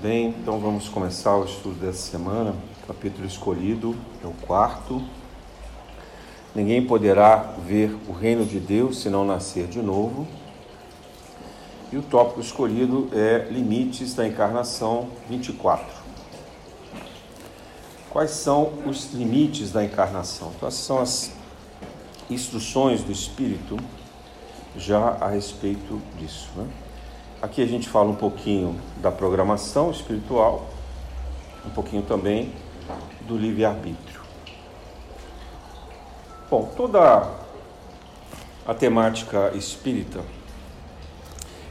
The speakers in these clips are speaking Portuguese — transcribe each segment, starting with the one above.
Bem, então vamos começar o estudo dessa semana. O capítulo escolhido é o quarto. Ninguém poderá ver o reino de Deus se não nascer de novo. E o tópico escolhido é Limites da Encarnação 24. Quais são os limites da encarnação? Então, essas são as instruções do Espírito já a respeito disso. Né? Aqui a gente fala um pouquinho da programação espiritual, um pouquinho também do livre-arbítrio. Bom, toda a temática espírita,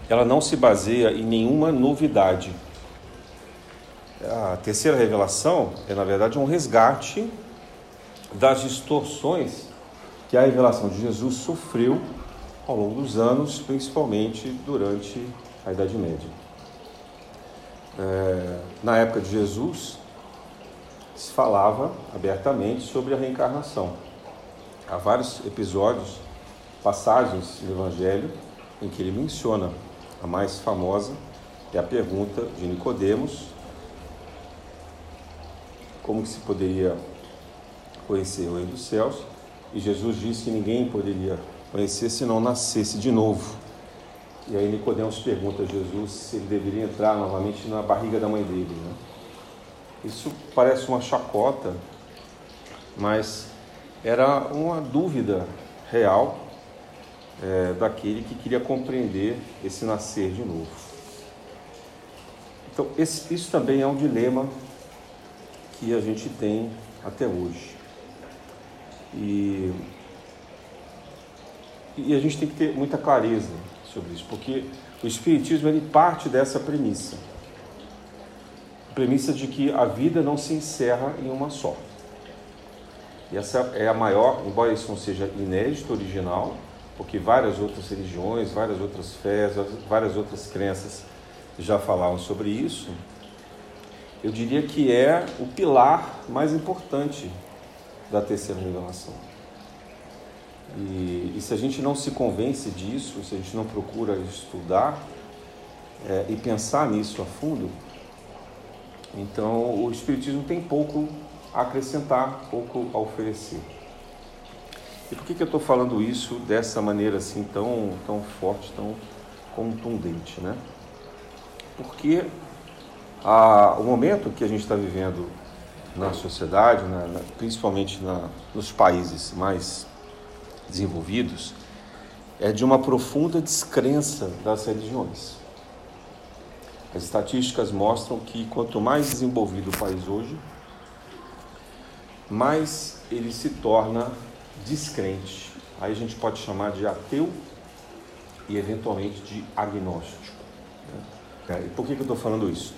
ela não se baseia em nenhuma novidade. A terceira revelação é, na verdade, um resgate das distorções que a revelação de Jesus sofreu ao longo dos anos, principalmente durante a Idade Média. É, na época de Jesus, se falava abertamente sobre a reencarnação. Há vários episódios, passagens do Evangelho em que ele menciona. A mais famosa é a pergunta de Nicodemos, como se poderia conhecer o reino dos céus, e Jesus disse que ninguém poderia conhecer se não nascesse de novo. E aí Nicodemos pergunta a Jesus se ele deveria entrar novamente na barriga da mãe dele. Né? Isso parece uma chacota, mas era uma dúvida real é, daquele que queria compreender esse nascer de novo. Então, esse, isso também é um dilema que a gente tem até hoje. E, e a gente tem que ter muita clareza sobre isso, porque o Espiritismo ele parte dessa premissa. Premissa de que a vida não se encerra em uma só. E essa é a maior, embora isso não seja inédito, original, porque várias outras religiões, várias outras fés, várias outras crenças já falavam sobre isso, eu diria que é o pilar mais importante da terceira revelação. E, e, se a gente não se convence disso, se a gente não procura estudar é, e pensar nisso a fundo, então o Espiritismo tem pouco a acrescentar, pouco a oferecer. E por que, que eu estou falando isso dessa maneira assim tão, tão forte, tão contundente, né? Porque a, o momento que a gente está vivendo na sociedade, na, na, principalmente na, nos países mais desenvolvidos é de uma profunda descrença das religiões. As estatísticas mostram que quanto mais desenvolvido o país hoje, mais ele se torna descrente. Aí a gente pode chamar de ateu e eventualmente de agnóstico. É, e por que, que eu estou falando isso?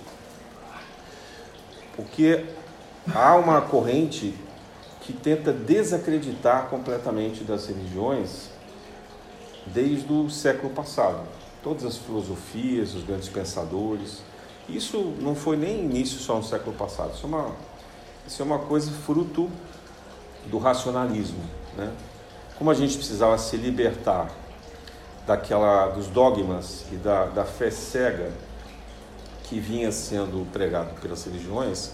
Porque há uma corrente que tenta desacreditar completamente das religiões desde o século passado. Todas as filosofias, os grandes pensadores. Isso não foi nem início só no século passado. Isso é uma, isso é uma coisa fruto do racionalismo. Né? Como a gente precisava se libertar daquela dos dogmas e da, da fé cega que vinha sendo pregado pelas religiões,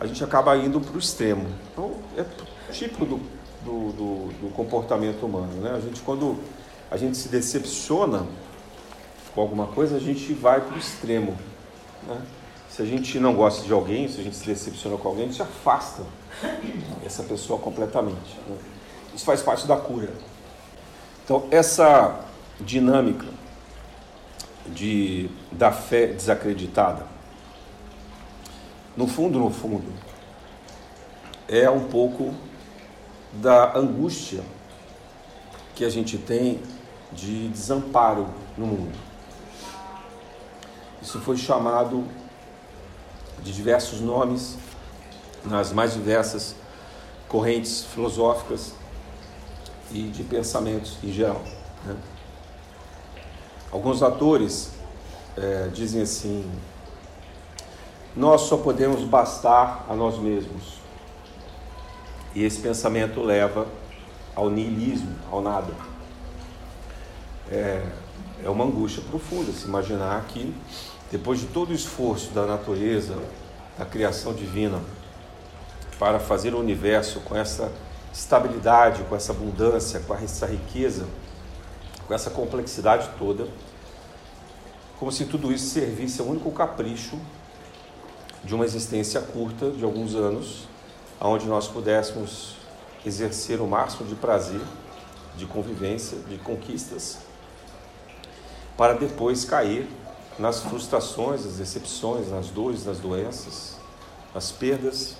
a gente acaba indo para o extremo. Então, é típico do, do, do, do, comportamento humano. Né? A gente, quando a gente se decepciona com alguma coisa, a gente vai para o extremo. Né? Se a gente não gosta de alguém, se a gente se decepciona com alguém, a gente afasta essa pessoa completamente. Né? Isso faz parte da cura. Então, essa dinâmica de, da fé desacreditada, no fundo, no fundo, é um pouco da angústia que a gente tem de desamparo no mundo. Isso foi chamado de diversos nomes nas mais diversas correntes filosóficas e de pensamentos em geral. Né? Alguns atores é, dizem assim: nós só podemos bastar a nós mesmos. E esse pensamento leva ao niilismo, ao nada. É, é uma angústia profunda se imaginar que depois de todo o esforço da natureza, da criação divina, para fazer o universo com essa estabilidade, com essa abundância, com essa riqueza, com essa complexidade toda, como se tudo isso servisse ao único capricho de uma existência curta, de alguns anos, onde nós pudéssemos exercer o máximo de prazer, de convivência, de conquistas, para depois cair nas frustrações, nas decepções, nas dores, nas doenças, nas perdas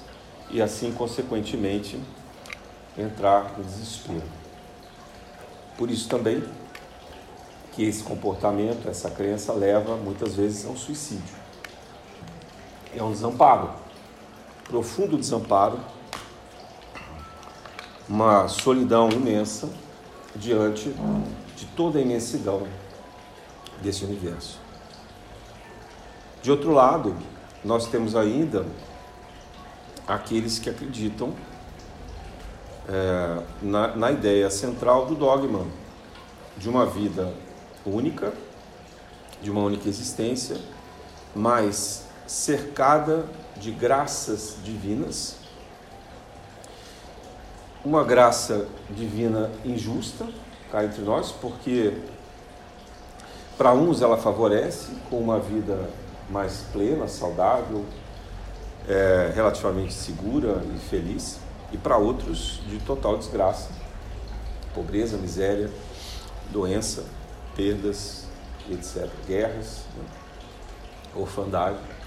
e assim, consequentemente, entrar no desespero. Por isso também que esse comportamento, essa crença leva muitas vezes ao suicídio. É um desamparo, profundo desamparo, uma solidão imensa diante de toda a imensidão desse universo. De outro lado, nós temos ainda aqueles que acreditam é, na, na ideia central do dogma de uma vida única, de uma única existência, mas cercada de graças divinas, uma graça divina injusta cá entre nós, porque para uns ela favorece com uma vida mais plena, saudável, é, relativamente segura e feliz, e para outros de total desgraça, pobreza, miséria, doença, perdas, etc., guerras, né? orfandade.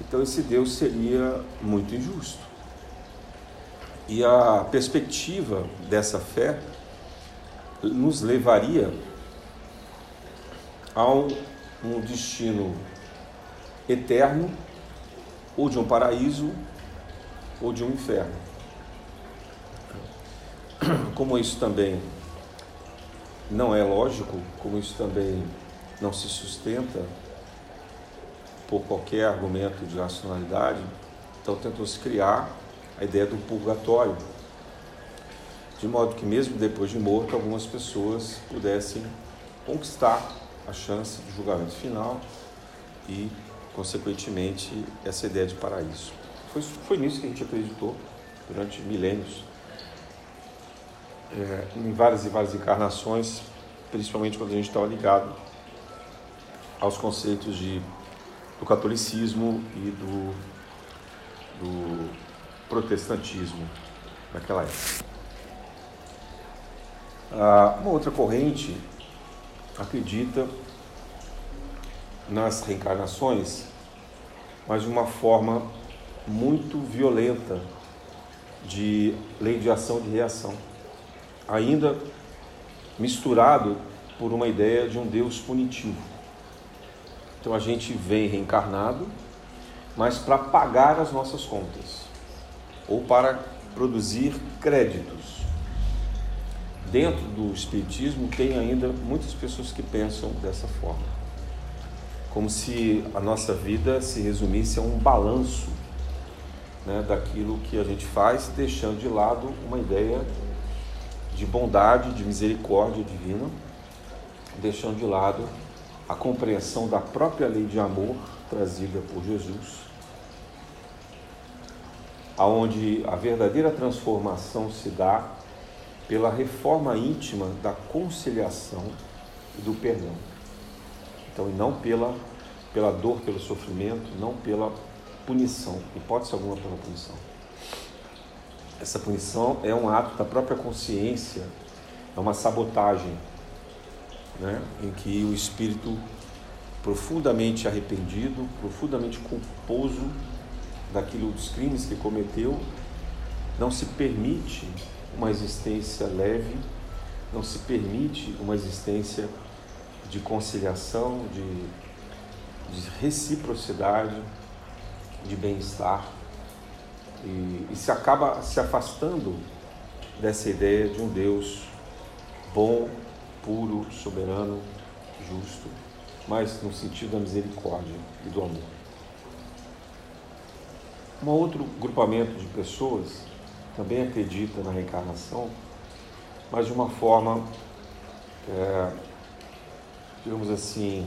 Então esse Deus seria muito injusto. E a perspectiva dessa fé nos levaria a um, destino eterno, ou de um paraíso, ou de um inferno. Como isso também não é lógico, como isso também não se sustenta por qualquer argumento de racionalidade, então tentou-se criar a ideia do purgatório, de modo que mesmo depois de morto, algumas pessoas pudessem conquistar a chance do julgamento final e, consequentemente, essa ideia de paraíso. Foi, foi nisso que a gente acreditou durante milênios é, em várias e várias encarnações, principalmente quando a gente estava ligado aos conceitos de, do catolicismo e do, do protestantismo naquela época. Ah, uma outra corrente acredita nas reencarnações, mas de uma forma muito violenta de lei de ação de reação ainda misturado por uma ideia de um Deus punitivo. Então a gente vem reencarnado, mas para pagar as nossas contas ou para produzir créditos. Dentro do Espiritismo tem ainda muitas pessoas que pensam dessa forma, como se a nossa vida se resumisse a um balanço né, daquilo que a gente faz, deixando de lado uma ideia de bondade, de misericórdia divina, deixando de lado a compreensão da própria lei de amor trazida por Jesus, aonde a verdadeira transformação se dá pela reforma íntima da conciliação e do perdão. Então, e não pela, pela dor, pelo sofrimento, não pela punição, hipótese alguma pela punição. Essa punição é um ato da própria consciência, é uma sabotagem, né? em que o espírito profundamente arrependido, profundamente culposo daquilo dos crimes que cometeu, não se permite uma existência leve, não se permite uma existência de conciliação, de, de reciprocidade, de bem-estar e, e se acaba se afastando dessa ideia de um Deus bom, puro, soberano, justo, mas no sentido da misericórdia e do amor. Um outro grupamento de pessoas também acredita na reencarnação, mas de uma forma, é, digamos assim,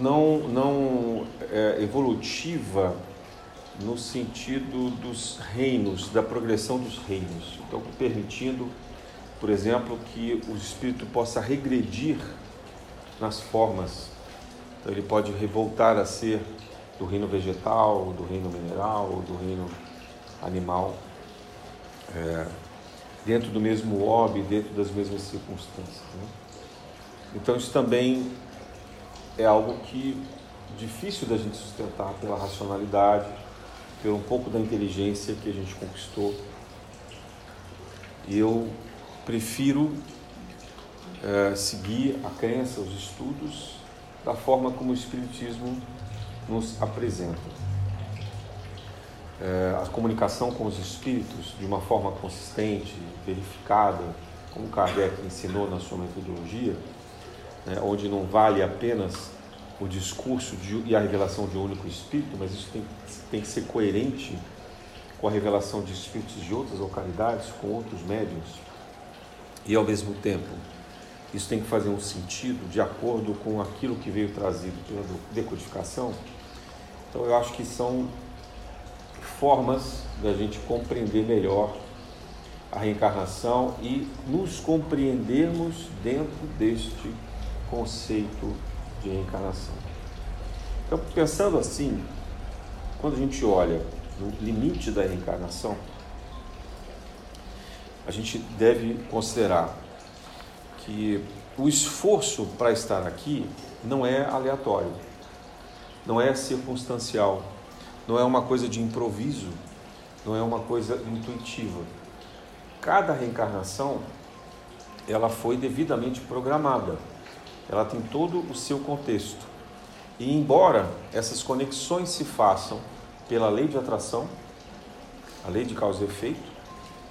não, não é, evolutiva no sentido dos reinos, da progressão dos reinos. Então, permitindo, por exemplo, que o espírito possa regredir nas formas. Então, ele pode revoltar a ser do reino vegetal, do reino mineral, do reino animal, é, dentro do mesmo hobby, dentro das mesmas circunstâncias. Né? Então, isso também é algo que difícil da gente sustentar pela racionalidade, pelo um pouco da inteligência que a gente conquistou. E eu prefiro é, seguir a crença, os estudos, da forma como o Espiritismo nos apresenta. É, a comunicação com os espíritos de uma forma consistente, verificada, como Kardec ensinou na sua metodologia, né, onde não vale apenas o discurso de, e a revelação de um único espírito, mas isso tem, tem que ser coerente com a revelação de espíritos de outras localidades, com outros médiums, e ao mesmo tempo isso tem que fazer um sentido de acordo com aquilo que veio trazido pela decodificação. Então eu acho que são formas da gente compreender melhor a reencarnação e nos compreendermos dentro deste conceito de reencarnação. Então, pensando assim, quando a gente olha no limite da reencarnação, a gente deve considerar que o esforço para estar aqui não é aleatório, não é circunstancial, não é uma coisa de improviso, não é uma coisa intuitiva. Cada reencarnação ela foi devidamente programada ela tem todo o seu contexto. E embora essas conexões se façam pela lei de atração, a lei de causa e efeito,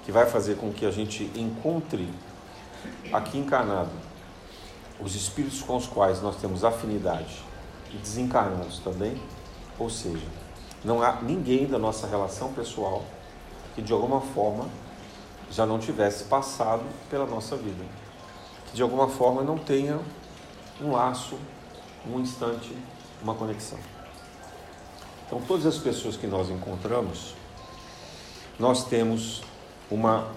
que vai fazer com que a gente encontre aqui encarnado os espíritos com os quais nós temos afinidade e desencarnados também, ou seja, não há ninguém da nossa relação pessoal que de alguma forma já não tivesse passado pela nossa vida, que de alguma forma não tenha um laço, um instante, uma conexão. Então, todas as pessoas que nós encontramos, nós temos uma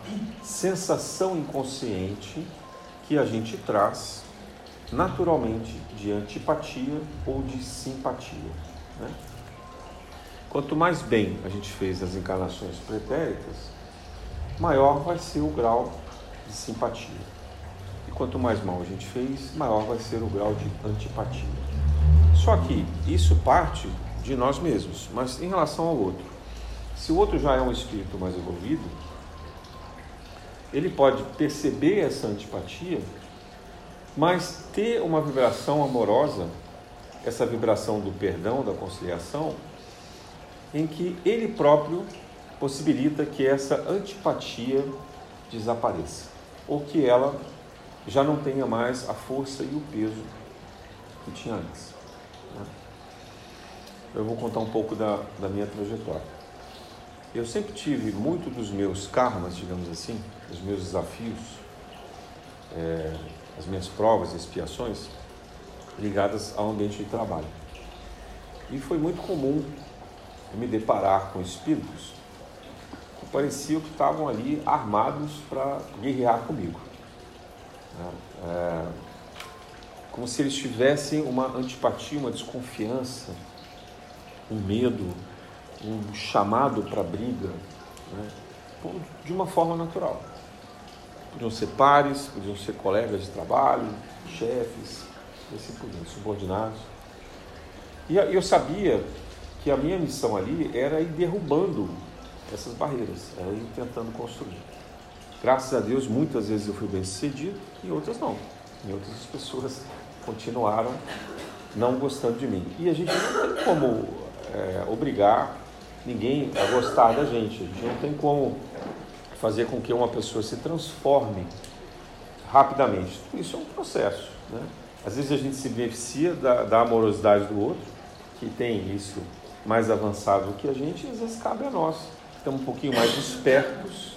sensação inconsciente que a gente traz naturalmente de antipatia ou de simpatia. Né? Quanto mais bem a gente fez as encarnações pretéritas, maior vai ser o grau de simpatia. E quanto mais mal a gente fez, maior vai ser o grau de antipatia. Só que isso parte de nós mesmos, mas em relação ao outro. Se o outro já é um espírito mais evoluído, ele pode perceber essa antipatia, mas ter uma vibração amorosa, essa vibração do perdão, da conciliação, em que ele próprio possibilita que essa antipatia desapareça, ou que ela já não tenha mais a força e o peso que tinha antes. Né? Eu vou contar um pouco da, da minha trajetória. Eu sempre tive muito dos meus karmas, digamos assim, os meus desafios, é, as minhas provas e expiações ligadas ao ambiente de trabalho. E foi muito comum me deparar com espíritos que pareciam que estavam ali armados para guerrear comigo. Né? É, como se eles tivessem uma antipatia, uma desconfiança, um medo, um chamado para briga, né? de uma forma natural. Podiam ser pares, podiam ser colegas de trabalho, chefes, assim por diante, subordinados. E eu sabia que a minha missão ali era ir derrubando essas barreiras, era ir tentando construir. Graças a Deus, muitas vezes eu fui bem sucedido e outras não. E outras pessoas continuaram não gostando de mim. E a gente não tem como é, obrigar ninguém a gostar da gente. A gente não tem como fazer com que uma pessoa se transforme rapidamente. Isso é um processo. Né? Às vezes a gente se beneficia da, da amorosidade do outro, que tem isso mais avançado do que a gente, e às vezes cabe a nós. Estamos um pouquinho mais espertos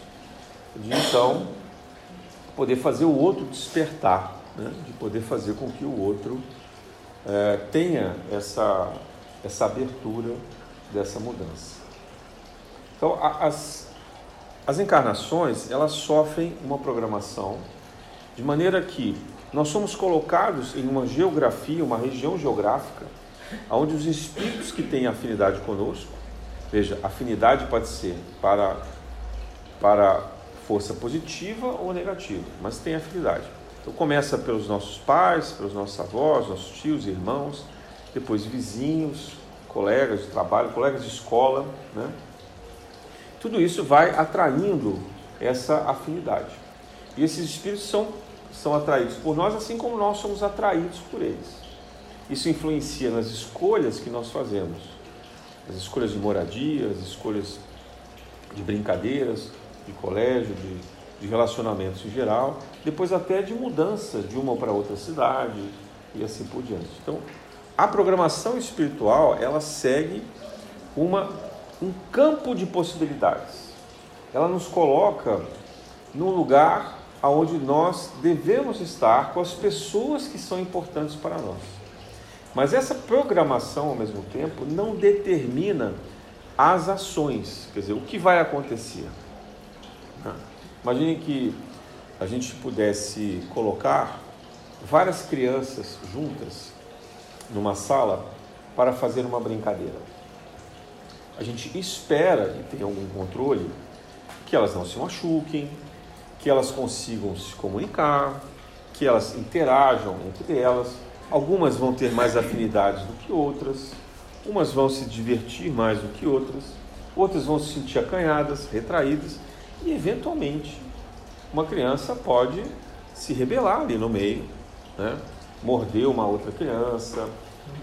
de então poder fazer o outro despertar, né? de poder fazer com que o outro é, tenha essa, essa abertura dessa mudança. Então, as, as encarnações, elas sofrem uma programação de maneira que nós somos colocados em uma geografia, uma região geográfica, onde os espíritos que têm afinidade conosco, veja, afinidade pode ser para, para força positiva ou negativa, mas tem afinidade. Então começa pelos nossos pais, pelos nossos avós, nossos tios, irmãos, depois vizinhos, colegas de trabalho, colegas de escola, né? Tudo isso vai atraindo essa afinidade. E esses espíritos são, são atraídos por nós, assim como nós somos atraídos por eles. Isso influencia nas escolhas que nós fazemos, as escolhas de moradia, as escolhas de brincadeiras, de colégio, de, de relacionamentos em geral, depois até de mudança de uma para outra cidade e assim por diante. Então, a programação espiritual ela segue uma, um campo de possibilidades. Ela nos coloca no lugar aonde nós devemos estar com as pessoas que são importantes para nós. Mas essa programação, ao mesmo tempo, não determina as ações, quer dizer, o que vai acontecer. Imagine que a gente pudesse colocar várias crianças juntas numa sala para fazer uma brincadeira. A gente espera e tem algum controle que elas não se machuquem, que elas consigam se comunicar, que elas interajam entre elas. Algumas vão ter mais afinidades do que outras, umas vão se divertir mais do que outras, outras vão se sentir acanhadas, retraídas e, eventualmente, uma criança pode se rebelar ali no meio, né? morder uma outra criança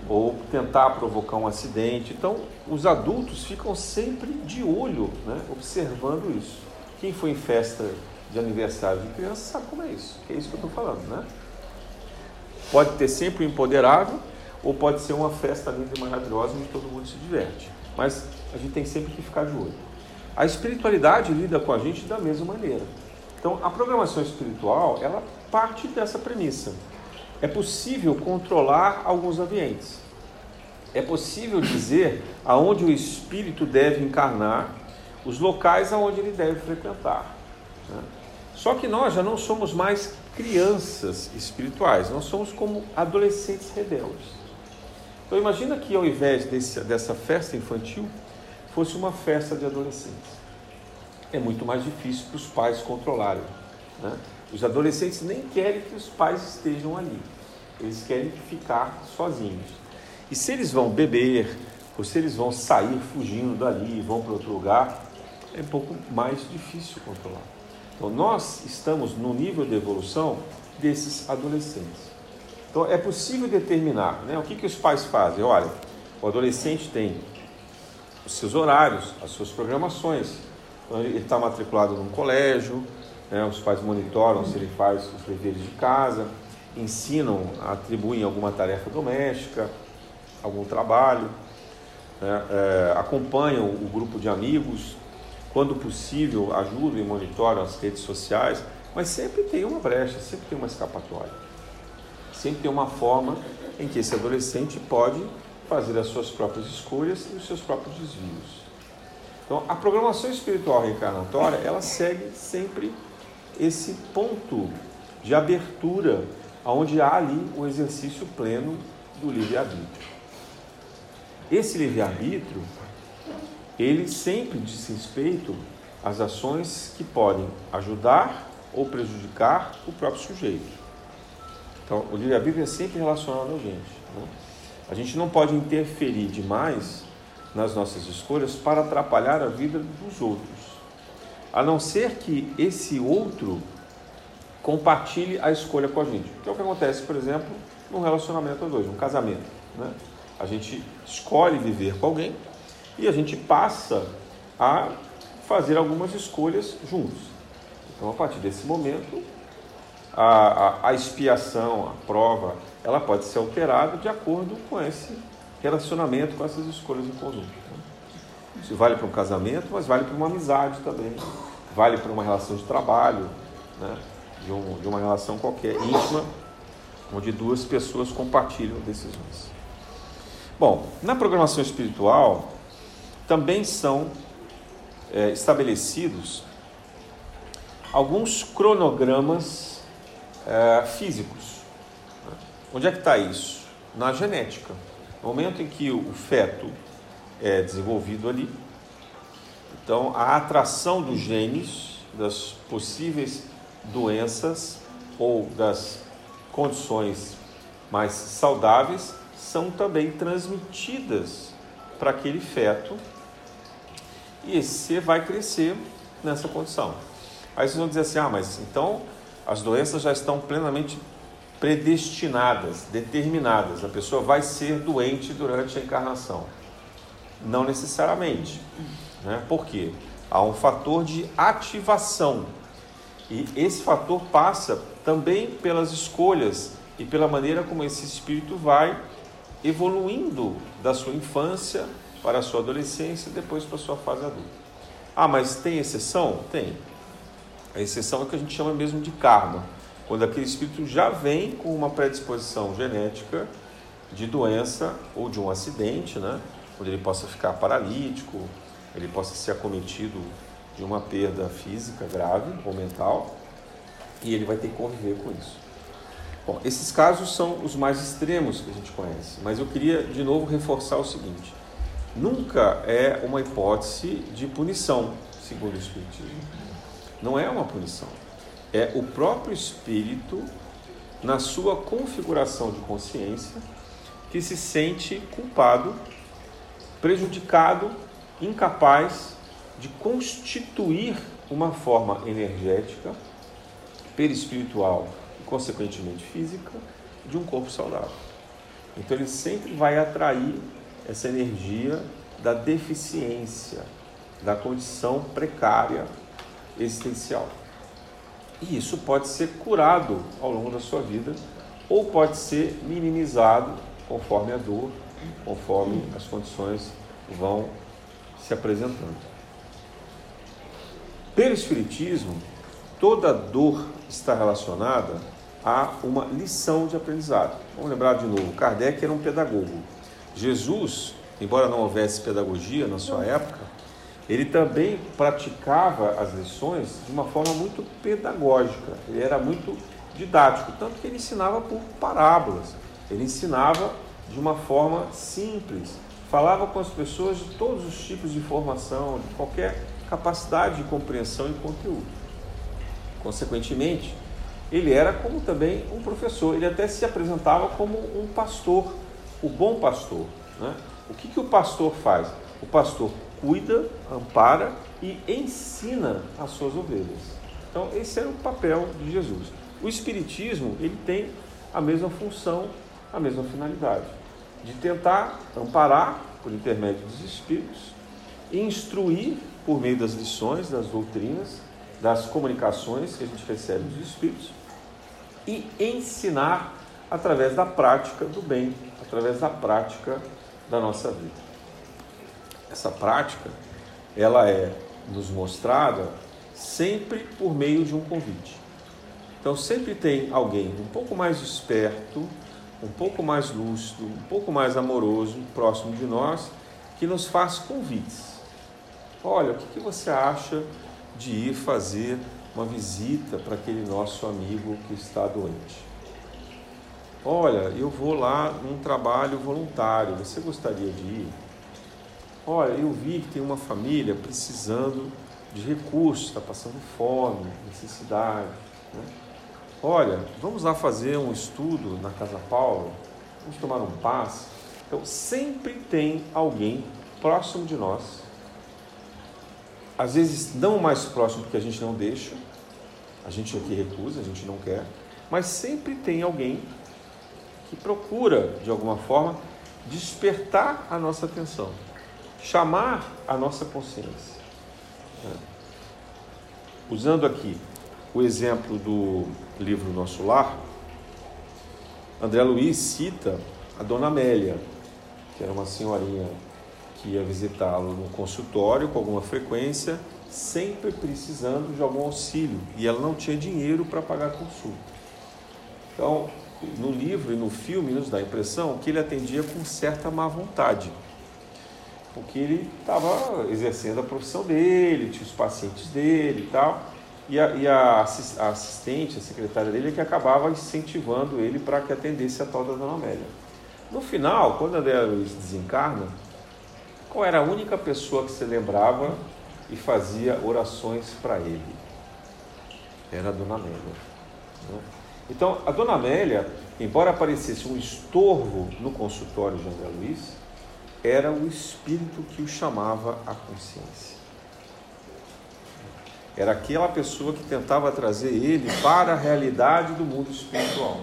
ou tentar provocar um acidente. Então, os adultos ficam sempre de olho, né? observando isso. Quem foi em festa de aniversário de criança sabe como é isso. É isso que eu estou falando, né? Pode ter sempre o empoderado ou pode ser uma festa linda e maravilhosa onde todo mundo se diverte. Mas a gente tem sempre que ficar de olho. A espiritualidade lida com a gente da mesma maneira. Então, a programação espiritual, ela parte dessa premissa. É possível controlar alguns ambientes. É possível dizer aonde o espírito deve encarnar, os locais aonde ele deve frequentar. Né? Só que nós já não somos mais crianças espirituais, nós somos como adolescentes rebeldes. Então imagina que ao invés desse, dessa festa infantil, fosse uma festa de adolescentes. É muito mais difícil para os pais controlarem. Né? Os adolescentes nem querem que os pais estejam ali, eles querem ficar sozinhos. E se eles vão beber, ou se eles vão sair fugindo dali e vão para outro lugar, é um pouco mais difícil controlar. Então, nós estamos no nível de evolução desses adolescentes. Então, é possível determinar né, o que, que os pais fazem. Olha, o adolescente tem os seus horários, as suas programações. Então, ele está matriculado num colégio, né, os pais monitoram se ele faz os deveres de casa, ensinam, atribuem alguma tarefa doméstica, algum trabalho, né, é, acompanham o grupo de amigos, quando possível ajudam e monitoram as redes sociais, mas sempre tem uma brecha, sempre tem uma escapatória. Sempre tem uma forma em que esse adolescente pode fazer as suas próprias escolhas e os seus próprios desvios. Então, a programação espiritual reencarnatória, ela segue sempre esse ponto de abertura, onde há ali o exercício pleno do livre-arbítrio. Esse livre-arbítrio, ele sempre diz respeito às ações que podem ajudar ou prejudicar o próprio sujeito. Então, o livre-arbítrio é sempre relacionado a gente. Né? A gente não pode interferir demais nas nossas escolhas para atrapalhar a vida dos outros, a não ser que esse outro compartilhe a escolha com a gente. Que é o que acontece, por exemplo, num relacionamento a dois, um casamento. Né? A gente escolhe viver com alguém e a gente passa a fazer algumas escolhas juntos. Então, a partir desse momento, a, a, a expiação, a prova, ela pode ser alterada de acordo com esse relacionamento, com essas escolhas em conjunto. Né? Isso vale para um casamento, mas vale para uma amizade também, vale para uma relação de trabalho, né? de, um, de uma relação qualquer, íntima onde duas pessoas compartilham decisões. Bom, na programação espiritual também são é, estabelecidos alguns cronogramas é, físicos. Onde é que está isso? Na genética. No momento em que o feto é desenvolvido ali, então a atração dos genes das possíveis doenças ou das condições mais saudáveis são também transmitidas para aquele feto e esse ser vai crescer nessa condição. Aí vocês vão dizer assim: ah, mas então as doenças já estão plenamente predestinadas, determinadas. A pessoa vai ser doente durante a encarnação. Não necessariamente. Né? Por quê? Há um fator de ativação. E esse fator passa também pelas escolhas e pela maneira como esse espírito vai evoluindo da sua infância para a sua adolescência e depois para a sua fase adulta. Ah, mas tem exceção? Tem. A exceção é o que a gente chama mesmo de karma, quando aquele espírito já vem com uma predisposição genética de doença ou de um acidente, né? Onde ele possa ficar paralítico, ele possa ser acometido de uma perda física grave ou mental, e ele vai ter que conviver com isso. Bom, esses casos são os mais extremos que a gente conhece, mas eu queria de novo reforçar o seguinte: nunca é uma hipótese de punição, segundo o Espiritismo. Não é uma punição. É o próprio espírito, na sua configuração de consciência, que se sente culpado, prejudicado, incapaz de constituir uma forma energética, perispiritual consequentemente física, de um corpo saudável. Então ele sempre vai atrair essa energia da deficiência, da condição precária existencial. E isso pode ser curado ao longo da sua vida ou pode ser minimizado conforme a dor, conforme as condições vão se apresentando. Pelo Espiritismo, toda dor está relacionada há uma lição de aprendizado. Vamos lembrar de novo: Kardec era um pedagogo. Jesus, embora não houvesse pedagogia na sua época, ele também praticava as lições de uma forma muito pedagógica. Ele era muito didático, tanto que ele ensinava por parábolas. Ele ensinava de uma forma simples, falava com as pessoas de todos os tipos de informação, de qualquer capacidade de compreensão e conteúdo. Consequentemente, ele era como também um professor, ele até se apresentava como um pastor, o bom pastor. Né? O que, que o pastor faz? O pastor cuida, ampara e ensina as suas ovelhas. Então, esse era o papel de Jesus. O Espiritismo ele tem a mesma função, a mesma finalidade, de tentar amparar por intermédio dos Espíritos, instruir por meio das lições, das doutrinas, das comunicações que a gente recebe dos Espíritos e ensinar através da prática do bem, através da prática da nossa vida. Essa prática, ela é nos mostrada sempre por meio de um convite. Então sempre tem alguém um pouco mais esperto, um pouco mais lúcido, um pouco mais amoroso, próximo de nós, que nos faz convites. Olha, o que você acha de ir fazer uma visita para aquele nosso amigo que está doente. Olha, eu vou lá num trabalho voluntário, você gostaria de ir? Olha, eu vi que tem uma família precisando de recursos, está passando fome, necessidade. Né? Olha, vamos lá fazer um estudo na Casa Paula, vamos tomar um passe. Então, sempre tem alguém próximo de nós. Às vezes não mais próximo porque a gente não deixa, a gente aqui recusa, a gente não quer, mas sempre tem alguém que procura, de alguma forma, despertar a nossa atenção, chamar a nossa consciência. Usando aqui o exemplo do livro Nosso Lar, André Luiz cita a Dona Amélia, que era uma senhorinha que ia visitá-lo no consultório com alguma frequência, sempre precisando de algum auxílio, e ela não tinha dinheiro para pagar a consulta. Então, no livro e no filme nos dá a impressão que ele atendia com certa má vontade, porque ele estava exercendo a profissão dele, tinha os pacientes dele e tal, e a, e a assistente, a secretária dele, é que acabava incentivando ele para que atendesse a tal da Dona Amélia. No final, quando André Luiz desencarna, qual era a única pessoa que se lembrava e fazia orações para ele? Era a Dona Amélia. Né? Então, a Dona Amélia, embora aparecesse um estorvo no consultório de André Luiz, era o espírito que o chamava à consciência. Era aquela pessoa que tentava trazer ele para a realidade do mundo espiritual.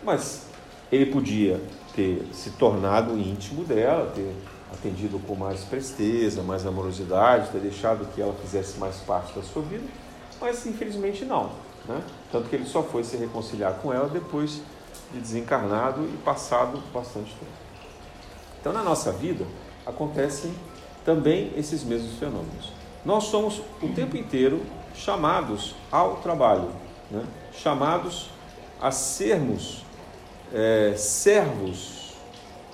Mas ele podia ter se tornado íntimo dela, ter atendido com mais presteza, mais amorosidade, ter deixado que ela fizesse mais parte da sua vida, mas infelizmente não. Né? Tanto que ele só foi se reconciliar com ela depois de desencarnado e passado bastante tempo. Então, na nossa vida, acontecem também esses mesmos fenômenos. Nós somos o tempo inteiro chamados ao trabalho, né? chamados a sermos é, servos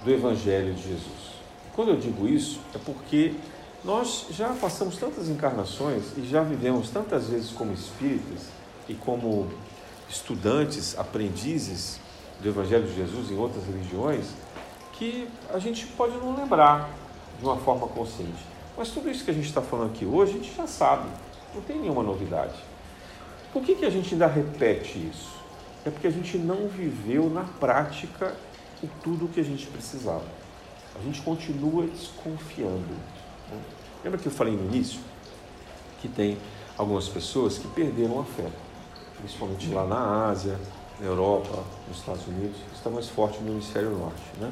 do Evangelho de Jesus. Quando eu digo isso, é porque nós já passamos tantas encarnações e já vivemos tantas vezes como espíritas e como estudantes, aprendizes do Evangelho de Jesus em outras religiões, que a gente pode não lembrar de uma forma consciente. Mas tudo isso que a gente está falando aqui hoje, a gente já sabe, não tem nenhuma novidade. Por que, que a gente ainda repete isso? É porque a gente não viveu na prática o tudo que a gente precisava. A gente continua desconfiando. Né? Lembra que eu falei no início que tem algumas pessoas que perderam a fé? principalmente lá na Ásia, na Europa, nos Estados Unidos, está mais forte no hemisfério norte. Né?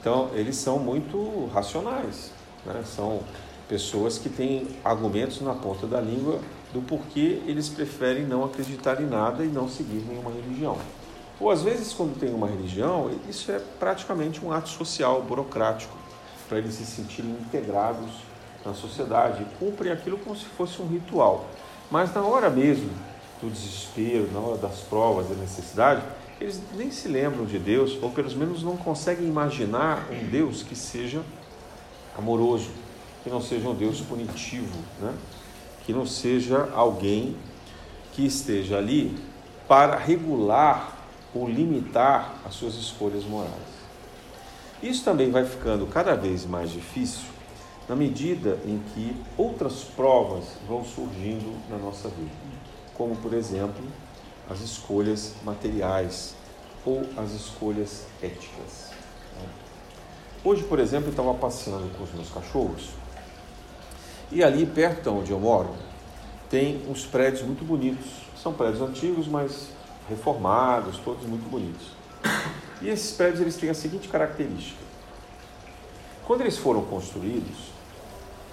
Então, eles são muito racionais, né? são pessoas que têm argumentos na ponta da língua do porquê eles preferem não acreditar em nada e não seguir nenhuma religião. Ou às vezes, quando tem uma religião, isso é praticamente um ato social, burocrático, para eles se sentirem integrados na sociedade, cumprem aquilo como se fosse um ritual. Mas na hora mesmo do desespero, na hora das provas, da necessidade, eles nem se lembram de Deus, ou pelo menos não conseguem imaginar um Deus que seja amoroso, que não seja um Deus punitivo, né? que não seja alguém que esteja ali para regular ou limitar as suas escolhas morais. Isso também vai ficando cada vez mais difícil na medida em que outras provas vão surgindo na nossa vida como por exemplo as escolhas materiais ou as escolhas éticas. Né? Hoje, por exemplo, eu estava passeando com os meus cachorros e ali perto onde eu moro tem uns prédios muito bonitos. São prédios antigos, mas reformados, todos muito bonitos. E esses prédios eles têm a seguinte característica: quando eles foram construídos,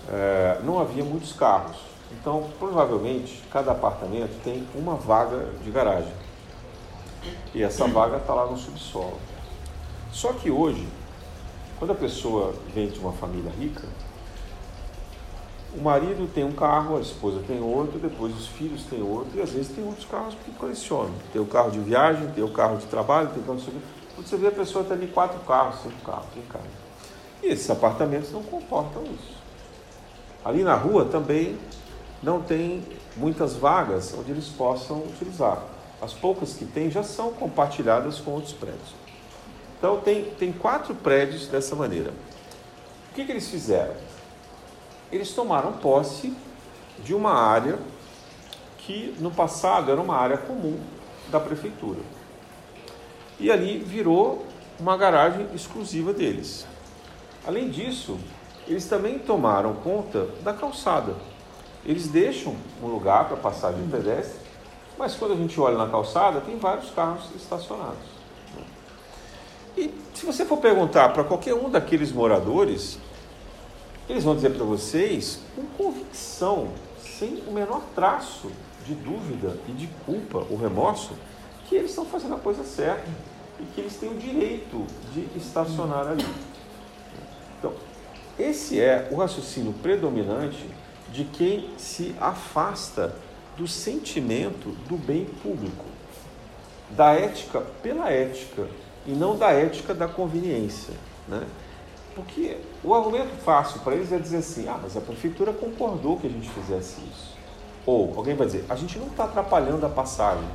é, não havia muitos carros. Então, provavelmente, cada apartamento tem uma vaga de garagem. E essa vaga está lá no subsolo. Só que hoje, quando a pessoa vem de uma família rica, o marido tem um carro, a esposa tem outro, depois os filhos têm outro, e às vezes tem outros carros que colecionam. Tem o carro de viagem, tem o carro de trabalho, tem o carro de Quando você vê a pessoa tem ali quatro carros, cinco carros em casa. E esses apartamentos não comportam isso. Ali na rua também não tem muitas vagas onde eles possam utilizar. As poucas que tem já são compartilhadas com outros prédios. Então, tem, tem quatro prédios dessa maneira. O que, que eles fizeram? Eles tomaram posse de uma área que no passado era uma área comum da prefeitura. E ali virou uma garagem exclusiva deles. Além disso, eles também tomaram conta da calçada eles deixam um lugar para passagem de pedestre, mas quando a gente olha na calçada, tem vários carros estacionados. E se você for perguntar para qualquer um daqueles moradores, eles vão dizer para vocês, com convicção, sem o menor traço de dúvida e de culpa ou remorso, que eles estão fazendo a coisa certa e que eles têm o direito de estacionar ali. Então, esse é o raciocínio predominante de quem se afasta do sentimento do bem público. da ética pela ética e não da ética da conveniência. Né? Porque o argumento fácil para eles é dizer assim: ah, mas a prefeitura concordou que a gente fizesse isso. Ou alguém vai dizer: a gente não está atrapalhando a passagem.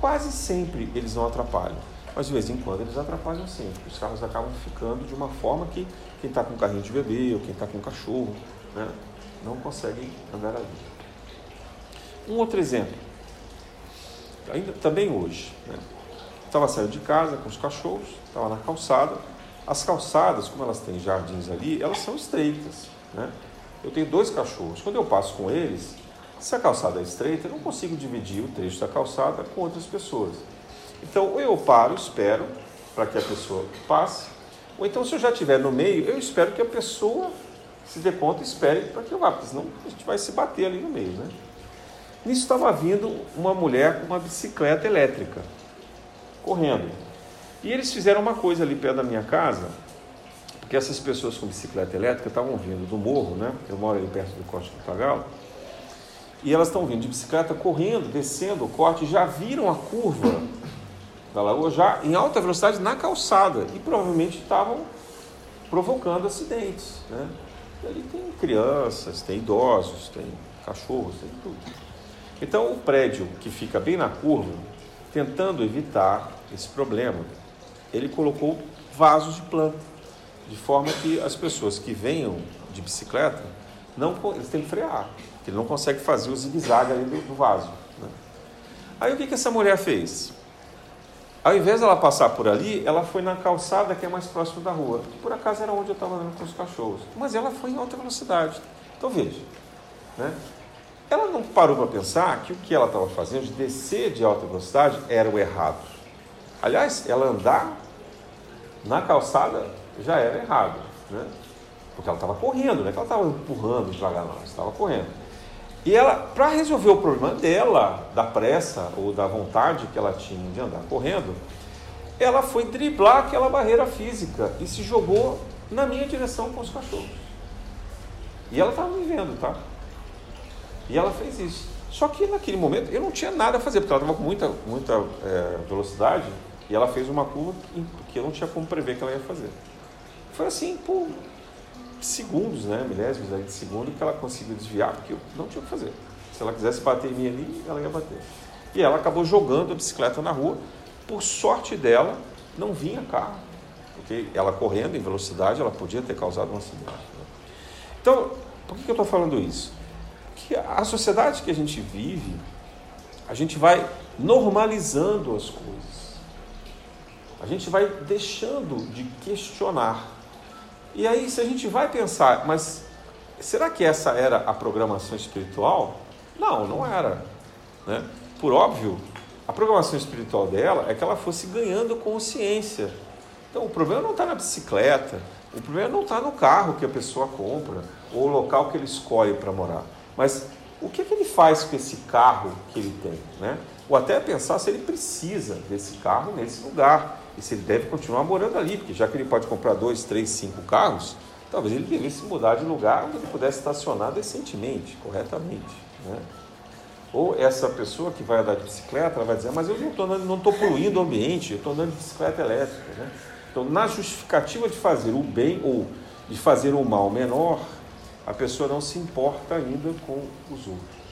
Quase sempre eles não atrapalham, mas de vez em quando eles atrapalham sempre. Os carros acabam ficando de uma forma que quem está com carrinho de bebê ou quem está com cachorro né, não consegue andar ali. Um outro exemplo, ainda também hoje. Né, estava saindo de casa com os cachorros, estava na calçada. As calçadas, como elas têm jardins ali, elas são estreitas. Né? Eu tenho dois cachorros. Quando eu passo com eles, se a calçada é estreita, eu não consigo dividir o trecho da calçada com outras pessoas. Então, ou eu paro, espero para que a pessoa passe, ou então, se eu já estiver no meio, eu espero que a pessoa se dê conta e espere para que eu vá, porque senão a gente vai se bater ali no meio. Né? Nisso estava vindo uma mulher com uma bicicleta elétrica correndo. E eles fizeram uma coisa ali perto da minha casa, porque essas pessoas com bicicleta elétrica estavam vindo do morro, né? Eu moro ali perto do Corte do Tagalo. E elas estão vindo de bicicleta, correndo, descendo o corte, já viram a curva da lagoa já em alta velocidade na calçada e provavelmente estavam provocando acidentes. Né? E ali tem crianças, tem idosos, tem cachorros, tem tudo. Então o prédio que fica bem na curva, tentando evitar esse problema, ele colocou vasos de planta, de forma que as pessoas que venham de bicicleta, não, eles têm que frear, porque ele não consegue fazer o zigue-zague ali do, do vaso. Né? Aí o que, que essa mulher fez? Ao invés dela passar por ali, ela foi na calçada que é mais próximo da rua. Por acaso era onde eu estava andando com os cachorros. Mas ela foi em alta velocidade. Então veja, né? Ela não parou para pensar que o que ela estava fazendo de descer de alta velocidade era o errado. Aliás, ela andar na calçada já era errado, né? Porque ela estava correndo, não é que ela estava empurrando devagar, não, estava correndo. E ela, para resolver o problema dela, da pressa ou da vontade que ela tinha de andar correndo, ela foi driblar aquela barreira física e se jogou na minha direção com os cachorros. E ela estava me vendo, tá? E ela fez isso. Só que naquele momento eu não tinha nada a fazer, porque ela estava com muita, muita é, velocidade e ela fez uma curva que eu não tinha como prever que ela ia fazer. Foi assim, por segundos, né, milésimos de segundo, que ela conseguiu desviar, porque eu não tinha o que fazer. Se ela quisesse bater em mim ali, ela ia bater. E ela acabou jogando a bicicleta na rua. Por sorte dela, não vinha carro. Porque ela correndo em velocidade, ela podia ter causado um acidente. Né? Então, por que eu estou falando isso? Que a sociedade que a gente vive, a gente vai normalizando as coisas. A gente vai deixando de questionar. E aí, se a gente vai pensar, mas será que essa era a programação espiritual? Não, não era. Né? Por óbvio, a programação espiritual dela é que ela fosse ganhando consciência. Então, o problema não está na bicicleta, o problema não está no carro que a pessoa compra, ou o local que ele escolhe para morar. Mas o que, é que ele faz com esse carro que ele tem? Né? Ou até pensar se ele precisa desse carro nesse lugar e se ele deve continuar morando ali, porque já que ele pode comprar dois, três, cinco carros, talvez ele devesse mudar de lugar onde ele pudesse estacionar decentemente, corretamente. Né? Ou essa pessoa que vai andar de bicicleta, ela vai dizer, mas eu não estou poluindo o ambiente, eu estou andando de bicicleta elétrica. Né? Então, na justificativa de fazer o bem ou de fazer o mal menor, a pessoa não se importa ainda com os outros.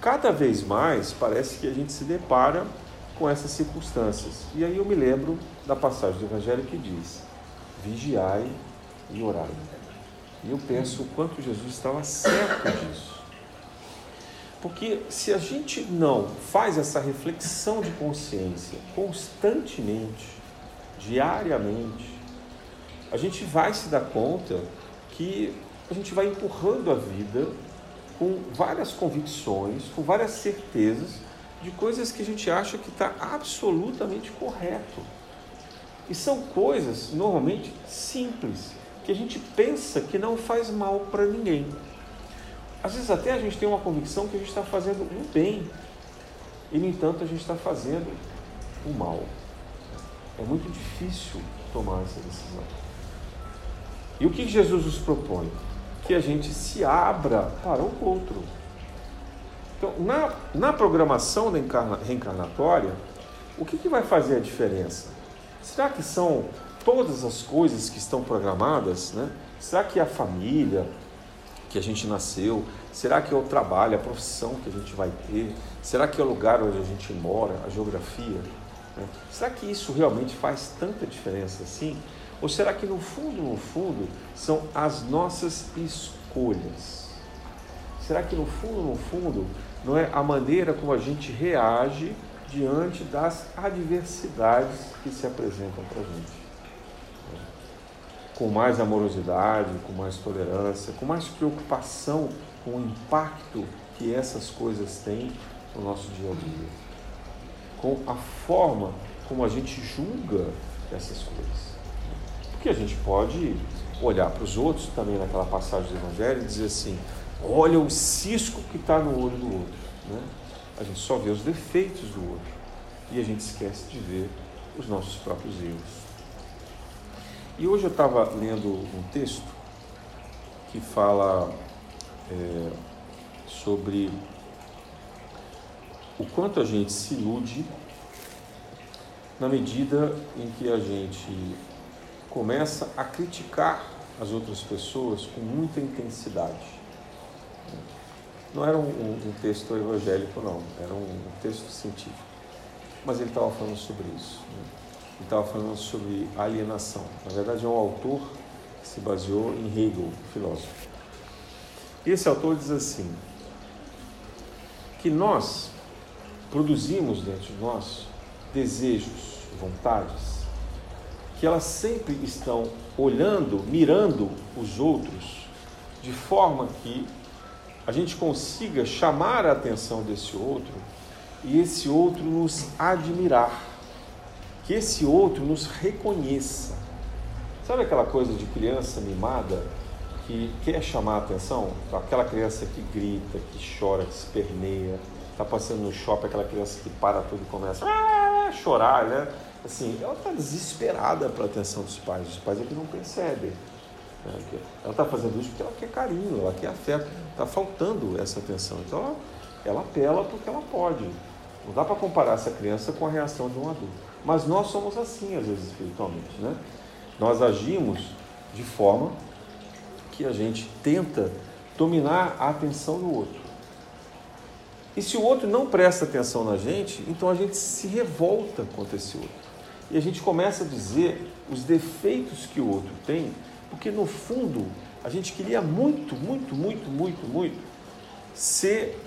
Cada vez mais parece que a gente se depara com essas circunstâncias. E aí eu me lembro da passagem do Evangelho que diz: vigiai e orai. E eu penso o quanto Jesus estava certo disso. Porque se a gente não faz essa reflexão de consciência constantemente, diariamente, a gente vai se dar conta que a gente vai empurrando a vida com várias convicções, com várias certezas de coisas que a gente acha que está absolutamente correto. E são coisas normalmente simples, que a gente pensa que não faz mal para ninguém. Às vezes até a gente tem uma convicção que a gente está fazendo o bem, e no entanto a gente está fazendo o mal. É muito difícil tomar essa decisão. E o que Jesus nos propõe? Que a gente se abra para o outro. Então, na, na programação da reencarnatória, o que, que vai fazer a diferença? Será que são todas as coisas que estão programadas? Né? Será que a família que a gente nasceu? Será que é o trabalho, a profissão que a gente vai ter? Será que é o lugar onde a gente mora, a geografia? Né? Será que isso realmente faz tanta diferença assim? Ou será que no fundo, no fundo, são as nossas escolhas? Será que no fundo, no fundo, não é a maneira como a gente reage diante das adversidades que se apresentam para a gente? Com mais amorosidade, com mais tolerância, com mais preocupação com o impacto que essas coisas têm no nosso dia a dia, com a forma como a gente julga essas coisas. Porque a gente pode olhar para os outros também naquela passagem do Evangelho e dizer assim: olha o cisco que está no olho do outro. Né? A gente só vê os defeitos do outro e a gente esquece de ver os nossos próprios erros. E hoje eu estava lendo um texto que fala é, sobre o quanto a gente se ilude na medida em que a gente começa a criticar as outras pessoas com muita intensidade. Não era um, um texto evangélico, não, era um, texto científico. Mas ele estava falando sobre isso. Né? Ele estava falando sobre alienação. Na verdade, é um autor que se baseou em Hegel, filósofo. E esse autor diz assim: que nós produzimos dentro de nós desejos, vontades, que elas sempre estão olhando, mirando os outros, de forma que a gente consiga chamar a atenção desse outro e esse outro nos admirar, que esse outro nos reconheça. Sabe aquela coisa de criança mimada que quer chamar a atenção? Aquela criança que grita, que chora, que esperneia, está passando no shopping, aquela criança que para tudo e começa a chorar, né? Assim, ela está desesperada pela atenção dos pais, os pais é que não percebem. Né? Ela está fazendo isso porque ela quer carinho, ela quer afeto, está faltando essa atenção. Então ela, ela apela porque ela pode. Não dá para comparar essa criança com a reação de um adulto. Mas nós somos assim, às vezes, espiritualmente. Né? Nós agimos de forma que a gente tenta dominar a atenção do outro. E se o outro não presta atenção na gente, então a gente se revolta contra esse outro. E a gente começa a dizer os defeitos que o outro tem, porque no fundo a gente queria muito, muito, muito, muito, muito ser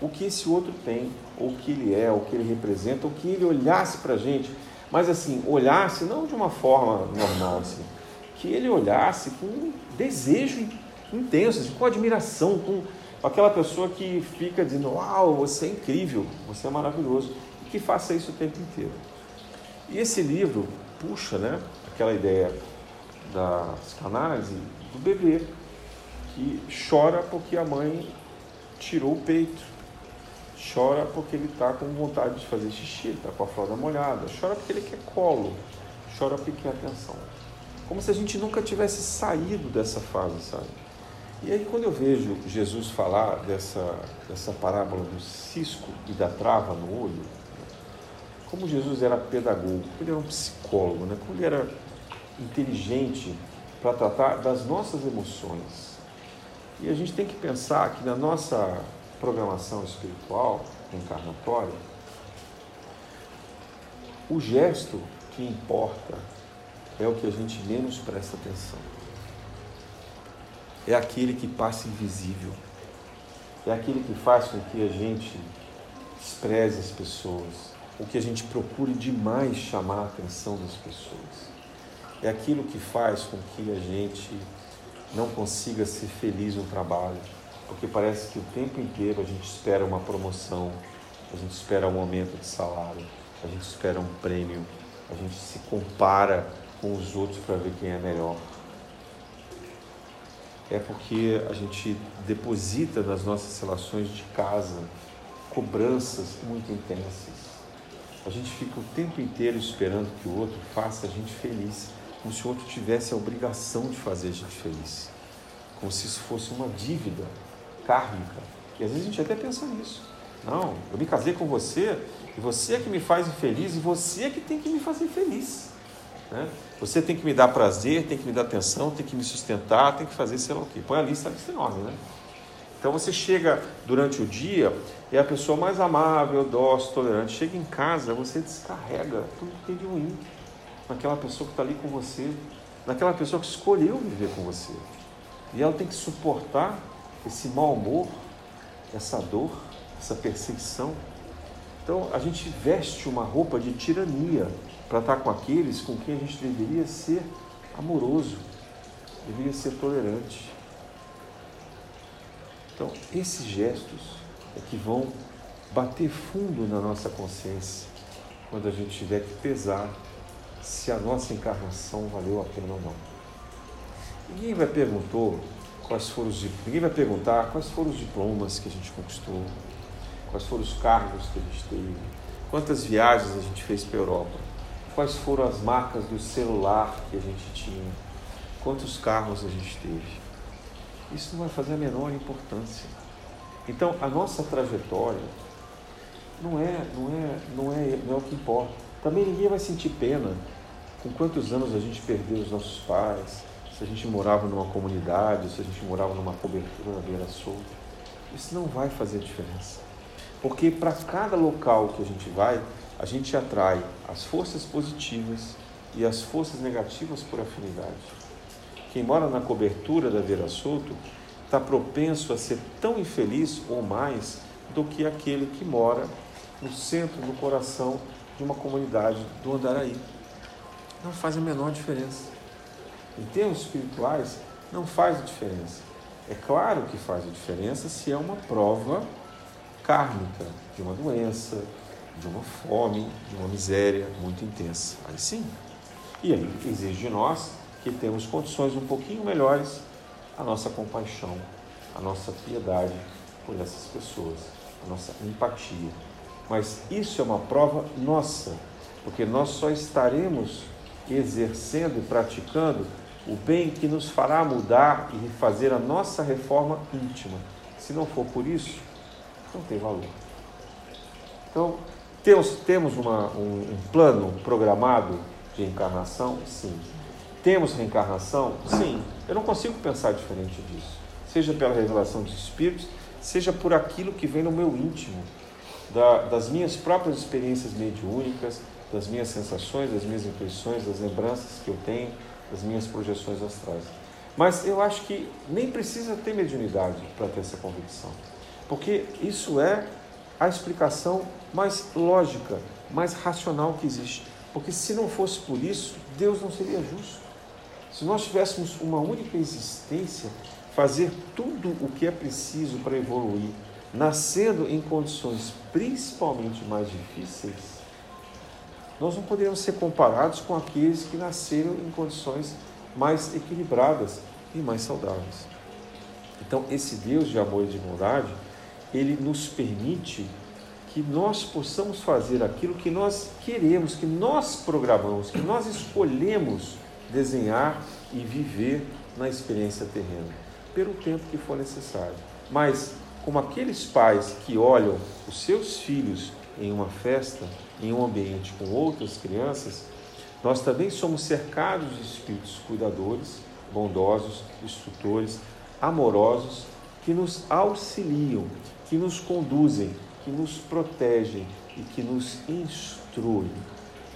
o que esse outro tem, ou o que ele é, o que ele representa, o que ele olhasse para a gente, mas assim, olhasse não de uma forma normal, assim, que ele olhasse com um desejo intenso, assim, com admiração, com aquela pessoa que fica dizendo: Uau, você é incrível, você é maravilhoso, e que faça isso o tempo inteiro. E esse livro puxa né, aquela ideia da psicanálise do bebê que chora porque a mãe tirou o peito, chora porque ele está com vontade de fazer xixi, está com a fralda molhada, chora porque ele quer colo, chora porque quer atenção. Como se a gente nunca tivesse saído dessa fase, sabe? E aí, quando eu vejo Jesus falar dessa, dessa parábola do cisco e da trava no olho, como Jesus era pedagogo, como ele era um psicólogo, né? como ele era inteligente para tratar das nossas emoções. E a gente tem que pensar que na nossa programação espiritual, encarnatória, o gesto que importa é o que a gente menos presta atenção é aquele que passa invisível, é aquele que faz com que a gente despreze as pessoas, ou que a gente procure demais chamar a atenção das pessoas. É aquilo que faz com que a gente não consiga ser feliz no trabalho, porque parece que o tempo inteiro a gente espera uma promoção, a gente espera um aumento de salário, a gente espera um prêmio, a gente se compara com os outros para ver quem é melhor é porque a gente deposita nas nossas relações de casa cobranças muito intensas. A gente fica o tempo inteiro esperando que o outro faça a gente feliz, como se o outro tivesse a obrigação de fazer a gente feliz, como se isso fosse uma dívida kármica. E às vezes a gente até pensa nisso. Não, eu me casei com você e você é que me faz infeliz e você é que tem que me fazer feliz. Né? Você tem que me dar prazer, tem que me dar atenção, tem que me sustentar, tem que fazer sei lá o quê. Põe a lista, a lista enorme, né? Então você chega durante o dia é a pessoa mais amável, dócil, tolerante. Chega em casa, você descarrega tudo que tem de ruim naquela pessoa que está ali com você, naquela pessoa que escolheu viver com você. E ela tem que suportar esse mau humor, essa dor, essa perseguição. Então a gente veste uma roupa de tirania para estar com aqueles com quem a gente deveria ser amoroso, deveria ser tolerante. Então, esses gestos é que vão bater fundo na nossa consciência quando a gente tiver que pesar se a nossa encarnação valeu a pena ou não. Ninguém vai perguntou quais foram os ninguém vai perguntar quais foram os diplomas que a gente conquistou, quais foram os cargos que a gente teve, quantas viagens a gente fez para a Europa, quais foram as marcas do celular que a gente tinha, quantos carros a gente teve isso não vai fazer a menor importância. Então, a nossa trajetória não é, não é, não é, não é o que importa. Também ninguém vai sentir pena com quantos anos a gente perdeu os nossos pais, se a gente morava numa comunidade, se a gente morava numa cobertura na beira solta. Isso não vai fazer diferença. Porque para cada local que a gente vai, a gente atrai as forças positivas e as forças negativas por afinidade. Quem mora na cobertura da Vera Solto está propenso a ser tão infeliz ou mais do que aquele que mora no centro, no coração de uma comunidade do Andaraí. Não faz a menor diferença. Em termos espirituais, não faz diferença. É claro que faz a diferença se é uma prova kármica de uma doença, de uma fome, de uma miséria muito intensa. Aí sim. E aí exige de nós que temos condições um pouquinho melhores, a nossa compaixão, a nossa piedade por essas pessoas, a nossa empatia. Mas isso é uma prova nossa, porque nós só estaremos exercendo e praticando o bem que nos fará mudar e fazer a nossa reforma íntima. Se não for por isso, não tem valor. Então, temos, temos uma, um, um plano programado de encarnação? Sim. Temos reencarnação? Sim. Eu não consigo pensar diferente disso. Seja pela revelação dos Espíritos, seja por aquilo que vem no meu íntimo, da, das minhas próprias experiências mediúnicas, das minhas sensações, das minhas impressões, das lembranças que eu tenho, das minhas projeções astrais. Mas eu acho que nem precisa ter mediunidade para ter essa convicção, porque isso é a explicação mais lógica, mais racional que existe. Porque se não fosse por isso, Deus não seria justo. Se nós tivéssemos uma única existência, fazer tudo o que é preciso para evoluir, nascendo em condições principalmente mais difíceis, nós não poderíamos ser comparados com aqueles que nasceram em condições mais equilibradas e mais saudáveis. Então, esse Deus de amor e de bondade, ele nos permite que nós possamos fazer aquilo que nós queremos, que nós programamos, que nós escolhemos desenhar e viver na experiência terrena, pelo tempo que for necessário. Mas, como aqueles pais que olham os seus filhos em uma festa, em um ambiente com outras crianças, nós também somos cercados de espíritos cuidadores, bondosos, instrutores, amorosos, que nos auxiliam, que nos conduzem, que nos protegem e que nos instruem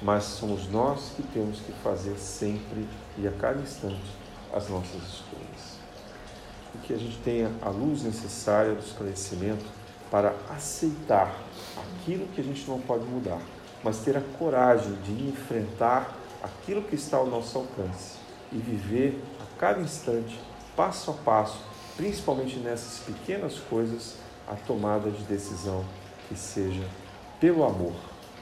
mas somos nós que temos que fazer sempre e a cada instante as nossas escolhas. E que a gente tenha a luz necessária do esclarecimento para aceitar aquilo que a gente não pode mudar, mas ter a coragem de enfrentar aquilo que está ao nosso alcance e viver a cada instante, passo a passo, principalmente nessas pequenas coisas, a tomada de decisão que seja pelo amor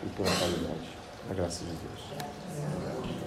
e pela qualidade. A graça de Deus.